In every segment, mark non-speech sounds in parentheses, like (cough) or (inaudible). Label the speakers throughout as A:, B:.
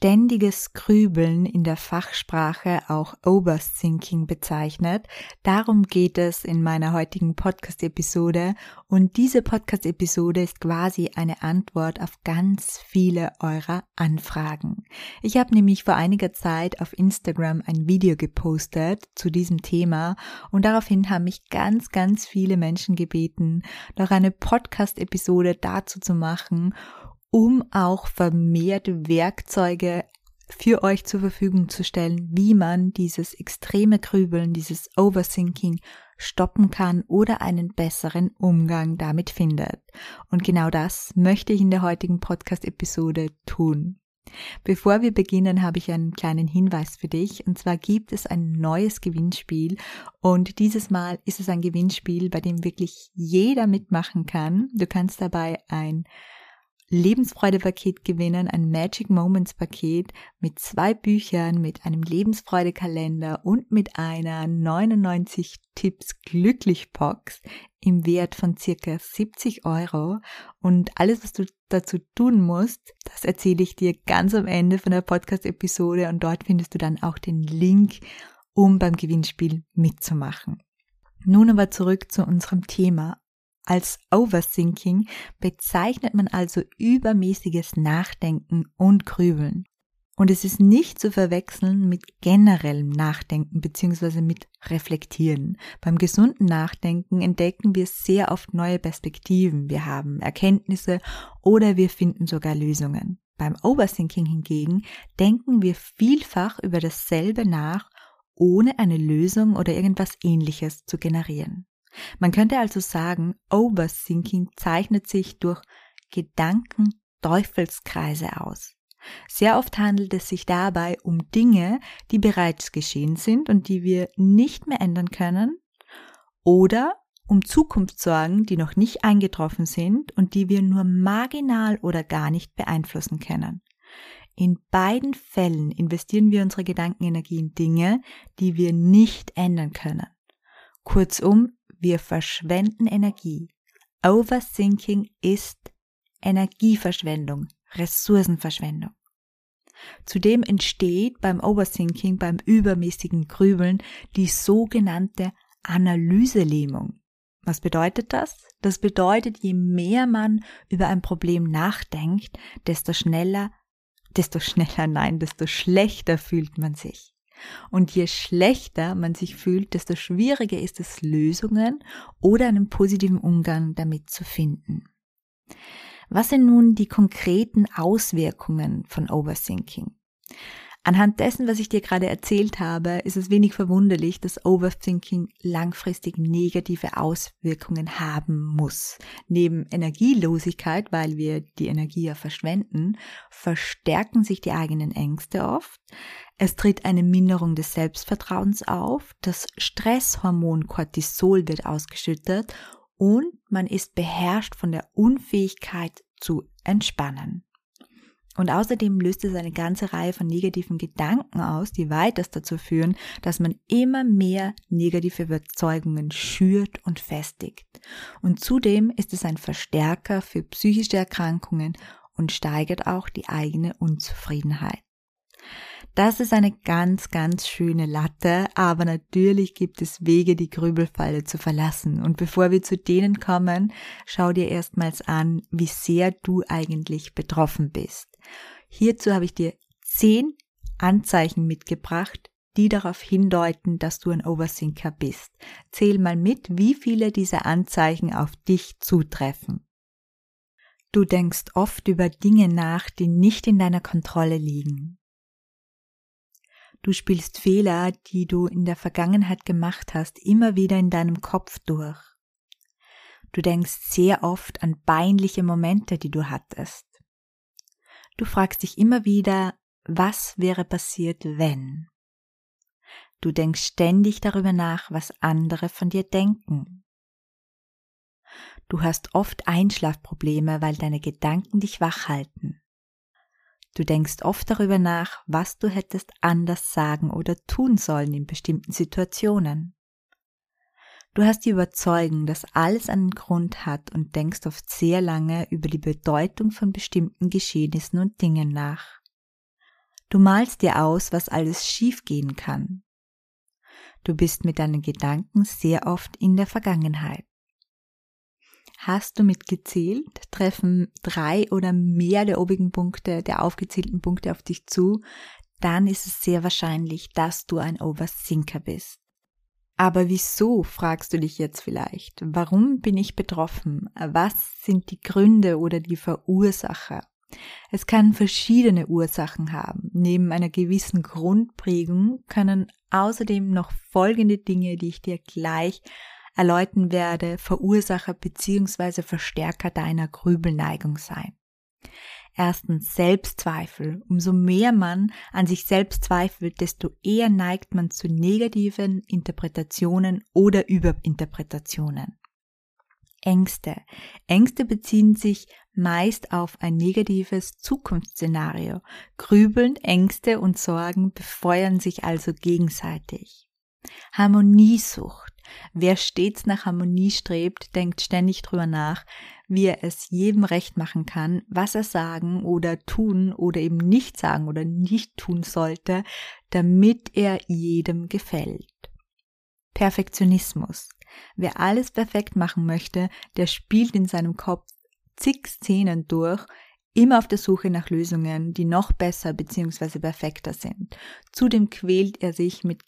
A: Ständiges Grübeln in der Fachsprache auch Overthinking bezeichnet. Darum geht es in meiner heutigen Podcast-Episode und diese Podcast-Episode ist quasi eine Antwort auf ganz viele eurer Anfragen. Ich habe nämlich vor einiger Zeit auf Instagram ein Video gepostet zu diesem Thema und daraufhin haben mich ganz, ganz viele Menschen gebeten, noch eine Podcast-Episode dazu zu machen um auch vermehrt Werkzeuge für euch zur Verfügung zu stellen, wie man dieses extreme Grübeln, dieses Overthinking stoppen kann oder einen besseren Umgang damit findet. Und genau das möchte ich in der heutigen Podcast-Episode tun. Bevor wir beginnen, habe ich einen kleinen Hinweis für dich. Und zwar gibt es ein neues Gewinnspiel. Und dieses Mal ist es ein Gewinnspiel, bei dem wirklich jeder mitmachen kann. Du kannst dabei ein Lebensfreude-Paket gewinnen, ein Magic Moments Paket mit zwei Büchern, mit einem Lebensfreude-Kalender und mit einer 99 Tipps Glücklich Box im Wert von circa 70 Euro. Und alles, was du dazu tun musst, das erzähle ich dir ganz am Ende von der Podcast-Episode und dort findest du dann auch den Link, um beim Gewinnspiel mitzumachen. Nun aber zurück zu unserem Thema als Overthinking bezeichnet man also übermäßiges Nachdenken und Grübeln. Und es ist nicht zu verwechseln mit generellem Nachdenken bzw. mit Reflektieren. Beim gesunden Nachdenken entdecken wir sehr oft neue Perspektiven, wir haben Erkenntnisse oder wir finden sogar Lösungen. Beim Overthinking hingegen denken wir vielfach über dasselbe nach, ohne eine Lösung oder irgendwas ähnliches zu generieren. Man könnte also sagen, Overthinking zeichnet sich durch Gedanken-Teufelskreise aus. Sehr oft handelt es sich dabei um Dinge, die bereits geschehen sind und die wir nicht mehr ändern können, oder um Zukunftssorgen, die noch nicht eingetroffen sind und die wir nur marginal oder gar nicht beeinflussen können. In beiden Fällen investieren wir unsere Gedankenenergie in Dinge, die wir nicht ändern können. Kurzum, wir verschwenden Energie. Overthinking ist Energieverschwendung, Ressourcenverschwendung. Zudem entsteht beim Overthinking, beim übermäßigen Grübeln, die sogenannte Analyselähmung. Was bedeutet das? Das bedeutet, je mehr man über ein Problem nachdenkt, desto schneller, desto schneller, (laughs) nein, desto schlechter fühlt man sich. Und je schlechter man sich fühlt, desto schwieriger ist es, Lösungen oder einen positiven Umgang damit zu finden. Was sind nun die konkreten Auswirkungen von Overthinking? Anhand dessen, was ich dir gerade erzählt habe, ist es wenig verwunderlich, dass Overthinking langfristig negative Auswirkungen haben muss. Neben Energielosigkeit, weil wir die Energie ja verschwenden, verstärken sich die eigenen Ängste oft. Es tritt eine Minderung des Selbstvertrauens auf, das Stresshormon Cortisol wird ausgeschüttet und man ist beherrscht von der Unfähigkeit zu entspannen. Und außerdem löst es eine ganze Reihe von negativen Gedanken aus, die weiters dazu führen, dass man immer mehr negative Überzeugungen schürt und festigt. Und zudem ist es ein Verstärker für psychische Erkrankungen und steigert auch die eigene Unzufriedenheit. Das ist eine ganz, ganz schöne Latte, aber natürlich gibt es Wege, die Grübelfalle zu verlassen. Und bevor wir zu denen kommen, schau dir erstmals an, wie sehr du eigentlich betroffen bist. Hierzu habe ich dir zehn Anzeichen mitgebracht, die darauf hindeuten, dass du ein Overthinker bist. Zähl mal mit, wie viele dieser Anzeichen auf dich zutreffen. Du denkst oft über Dinge nach, die nicht in deiner Kontrolle liegen. Du spielst Fehler, die du in der Vergangenheit gemacht hast, immer wieder in deinem Kopf durch. Du denkst sehr oft an peinliche Momente, die du hattest. Du fragst dich immer wieder, was wäre passiert, wenn? Du denkst ständig darüber nach, was andere von dir denken. Du hast oft Einschlafprobleme, weil deine Gedanken dich wach halten. Du denkst oft darüber nach, was du hättest anders sagen oder tun sollen in bestimmten Situationen. Du hast die Überzeugung, dass alles einen Grund hat und denkst oft sehr lange über die Bedeutung von bestimmten Geschehnissen und Dingen nach. Du malst dir aus, was alles schiefgehen kann. Du bist mit deinen Gedanken sehr oft in der Vergangenheit. Hast du mitgezählt, treffen drei oder mehr der obigen Punkte, der aufgezählten Punkte auf dich zu, dann ist es sehr wahrscheinlich, dass du ein Overthinker bist. Aber wieso, fragst du dich jetzt vielleicht. Warum bin ich betroffen? Was sind die Gründe oder die Verursacher? Es kann verschiedene Ursachen haben. Neben einer gewissen Grundprägung können außerdem noch folgende Dinge, die ich dir gleich erläutern werde, Verursacher bzw. Verstärker deiner Grübelneigung sein. Erstens Selbstzweifel. Umso mehr man an sich selbst zweifelt, desto eher neigt man zu negativen Interpretationen oder Überinterpretationen. Ängste. Ängste beziehen sich meist auf ein negatives Zukunftsszenario. Grübeln, Ängste und Sorgen befeuern sich also gegenseitig. Harmoniesucht. Wer stets nach Harmonie strebt, denkt ständig drüber nach, wie er es jedem recht machen kann, was er sagen oder tun oder eben nicht sagen oder nicht tun sollte, damit er jedem gefällt. Perfektionismus. Wer alles perfekt machen möchte, der spielt in seinem Kopf zig Szenen durch, immer auf der Suche nach Lösungen, die noch besser bzw. perfekter sind. Zudem quält er sich mit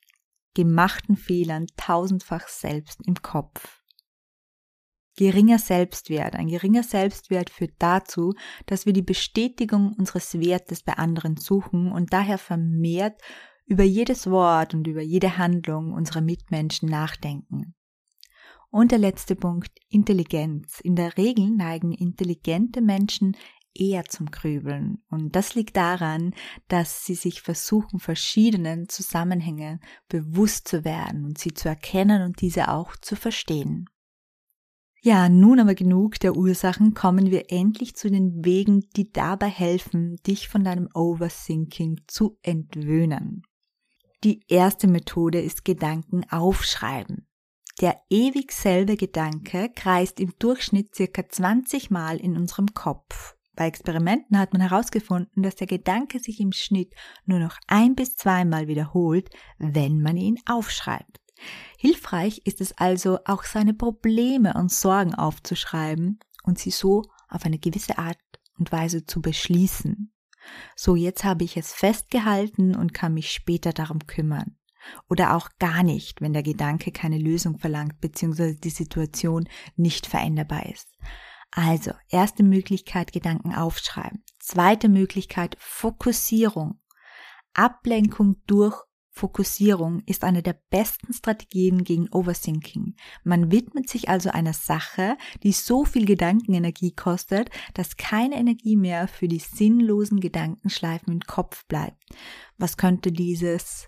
A: gemachten Fehlern tausendfach selbst im Kopf. Geringer Selbstwert. Ein geringer Selbstwert führt dazu, dass wir die Bestätigung unseres Wertes bei anderen suchen und daher vermehrt über jedes Wort und über jede Handlung unserer Mitmenschen nachdenken. Und der letzte Punkt, Intelligenz. In der Regel neigen intelligente Menschen eher zum Grübeln. Und das liegt daran, dass sie sich versuchen, verschiedenen Zusammenhängen bewusst zu werden und sie zu erkennen und diese auch zu verstehen. Ja, nun aber genug der Ursachen, kommen wir endlich zu den Wegen, die dabei helfen, dich von deinem Overthinking zu entwöhnen. Die erste Methode ist Gedanken aufschreiben. Der ewig selbe Gedanke kreist im Durchschnitt circa 20 Mal in unserem Kopf. Bei Experimenten hat man herausgefunden, dass der Gedanke sich im Schnitt nur noch ein bis zweimal wiederholt, wenn man ihn aufschreibt. Hilfreich ist es also, auch seine Probleme und Sorgen aufzuschreiben und sie so auf eine gewisse Art und Weise zu beschließen. So, jetzt habe ich es festgehalten und kann mich später darum kümmern. Oder auch gar nicht, wenn der Gedanke keine Lösung verlangt bzw. die Situation nicht veränderbar ist. Also, erste Möglichkeit, Gedanken aufschreiben. Zweite Möglichkeit, Fokussierung. Ablenkung durch Fokussierung ist eine der besten Strategien gegen Overthinking. Man widmet sich also einer Sache, die so viel Gedankenenergie kostet, dass keine Energie mehr für die sinnlosen Gedankenschleifen im Kopf bleibt. Was könnte dieses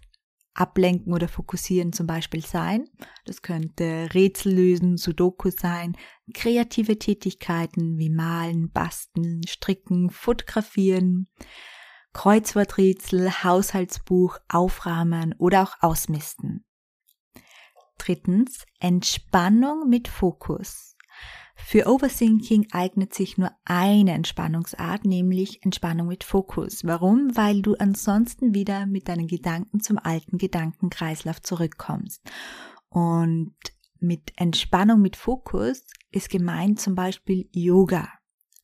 A: Ablenken oder Fokussieren zum Beispiel sein. Das könnte Rätsel lösen, Sudoku sein, kreative Tätigkeiten wie Malen, Basteln, Stricken, Fotografieren, Kreuzworträtsel, Haushaltsbuch, Aufrahmen oder auch Ausmisten. Drittens, Entspannung mit Fokus. Für Overthinking eignet sich nur eine Entspannungsart, nämlich Entspannung mit Fokus. Warum? Weil du ansonsten wieder mit deinen Gedanken zum alten Gedankenkreislauf zurückkommst. Und mit Entspannung mit Fokus ist gemeint zum Beispiel Yoga,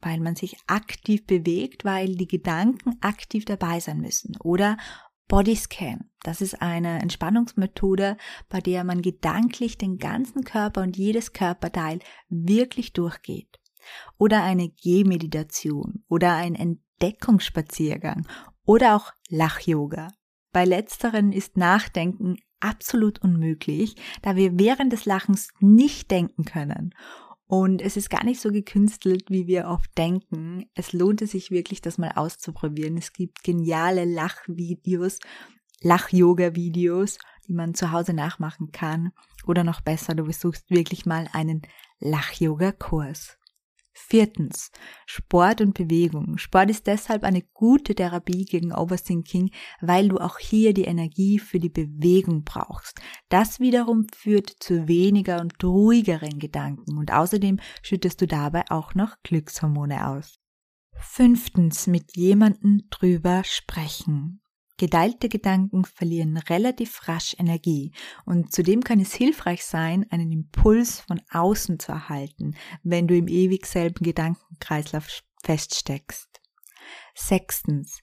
A: weil man sich aktiv bewegt, weil die Gedanken aktiv dabei sein müssen. Oder Bodyscan. Das ist eine Entspannungsmethode, bei der man gedanklich den ganzen Körper und jedes Körperteil wirklich durchgeht. Oder eine Gehmeditation oder ein Entdeckungsspaziergang oder auch Lach-Yoga. Bei letzteren ist Nachdenken absolut unmöglich, da wir während des Lachens nicht denken können. Und es ist gar nicht so gekünstelt, wie wir oft denken. Es lohnt es sich wirklich, das mal auszuprobieren. Es gibt geniale Lachvideos, Lach-Yoga-Videos, die man zu Hause nachmachen kann. Oder noch besser, du besuchst wirklich mal einen Lach-Yoga-Kurs. Viertens, Sport und Bewegung. Sport ist deshalb eine gute Therapie gegen Overthinking, weil du auch hier die Energie für die Bewegung brauchst. Das wiederum führt zu weniger und ruhigeren Gedanken und außerdem schüttest du dabei auch noch Glückshormone aus. Fünftens, mit jemandem drüber sprechen. Geteilte Gedanken verlieren relativ rasch Energie und zudem kann es hilfreich sein, einen Impuls von außen zu erhalten, wenn du im ewig selben Gedankenkreislauf feststeckst. Sechstens.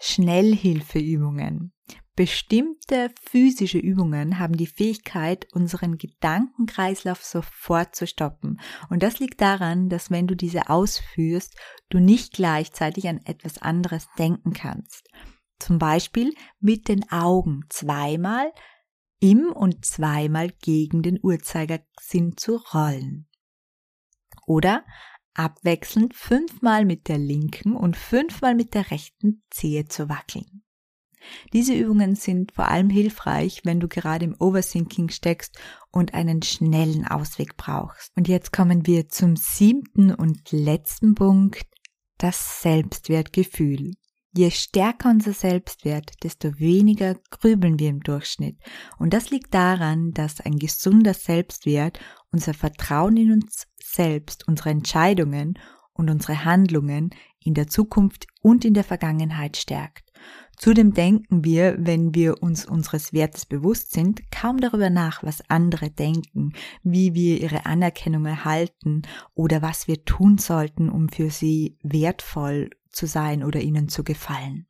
A: Schnellhilfeübungen. Bestimmte physische Übungen haben die Fähigkeit, unseren Gedankenkreislauf sofort zu stoppen. Und das liegt daran, dass wenn du diese ausführst, du nicht gleichzeitig an etwas anderes denken kannst. Zum Beispiel mit den Augen zweimal im und zweimal gegen den Uhrzeigersinn zu rollen. Oder abwechselnd fünfmal mit der linken und fünfmal mit der rechten Zehe zu wackeln. Diese Übungen sind vor allem hilfreich, wenn du gerade im Overthinking steckst und einen schnellen Ausweg brauchst. Und jetzt kommen wir zum siebten und letzten Punkt, das Selbstwertgefühl. Je stärker unser Selbstwert, desto weniger grübeln wir im Durchschnitt. Und das liegt daran, dass ein gesunder Selbstwert unser Vertrauen in uns selbst, unsere Entscheidungen und unsere Handlungen in der Zukunft und in der Vergangenheit stärkt. Zudem denken wir, wenn wir uns unseres Wertes bewusst sind, kaum darüber nach, was andere denken, wie wir ihre Anerkennung erhalten oder was wir tun sollten, um für sie wertvoll zu sein oder ihnen zu gefallen.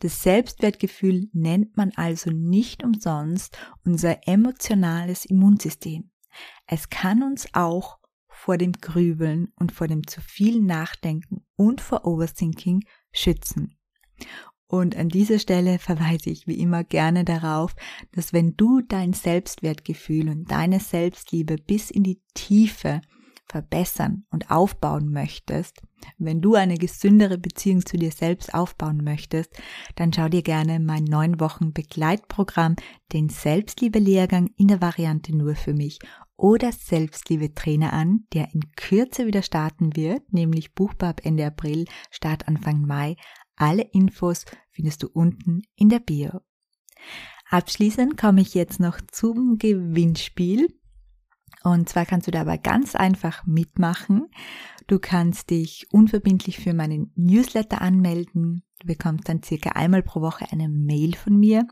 A: Das Selbstwertgefühl nennt man also nicht umsonst unser emotionales Immunsystem. Es kann uns auch vor dem Grübeln und vor dem zu viel Nachdenken und vor Overthinking schützen. Und an dieser Stelle verweise ich wie immer gerne darauf, dass wenn du dein Selbstwertgefühl und deine Selbstliebe bis in die Tiefe verbessern und aufbauen möchtest, wenn du eine gesündere Beziehung zu dir selbst aufbauen möchtest, dann schau dir gerne mein neun Wochen Begleitprogramm, den Selbstliebe-Lehrgang in der Variante nur für mich oder Selbstliebe-Trainer an, der in Kürze wieder starten wird, nämlich buchbar ab Ende April, Start Anfang Mai. Alle Infos findest du unten in der Bio. Abschließend komme ich jetzt noch zum Gewinnspiel. Und zwar kannst du dabei ganz einfach mitmachen. Du kannst dich unverbindlich für meinen Newsletter anmelden. Du bekommst dann circa einmal pro Woche eine Mail von mir.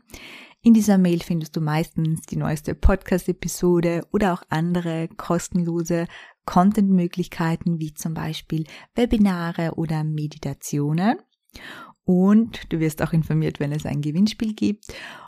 A: In dieser Mail findest du meistens die neueste Podcast-Episode oder auch andere kostenlose Content-Möglichkeiten wie zum Beispiel Webinare oder Meditationen. Und du wirst auch informiert, wenn es ein Gewinnspiel gibt.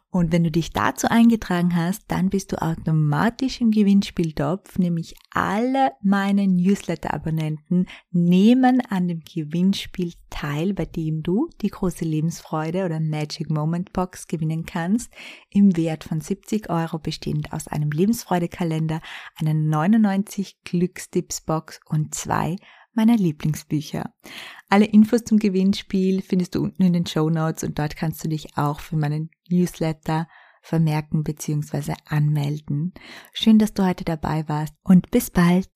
A: Und wenn du dich dazu eingetragen hast, dann bist du automatisch im Gewinnspieltopf, nämlich alle meine Newsletter-Abonnenten nehmen an dem Gewinnspiel teil, bei dem du die große Lebensfreude oder Magic Moment Box gewinnen kannst, im Wert von 70 Euro bestehend aus einem Lebensfreudekalender, einer 99 Glückstipps Box und zwei meiner Lieblingsbücher. Alle Infos zum Gewinnspiel findest du unten in den Show Notes und dort kannst du dich auch für meinen Newsletter vermerken bzw. anmelden. Schön, dass du heute dabei warst und bis bald.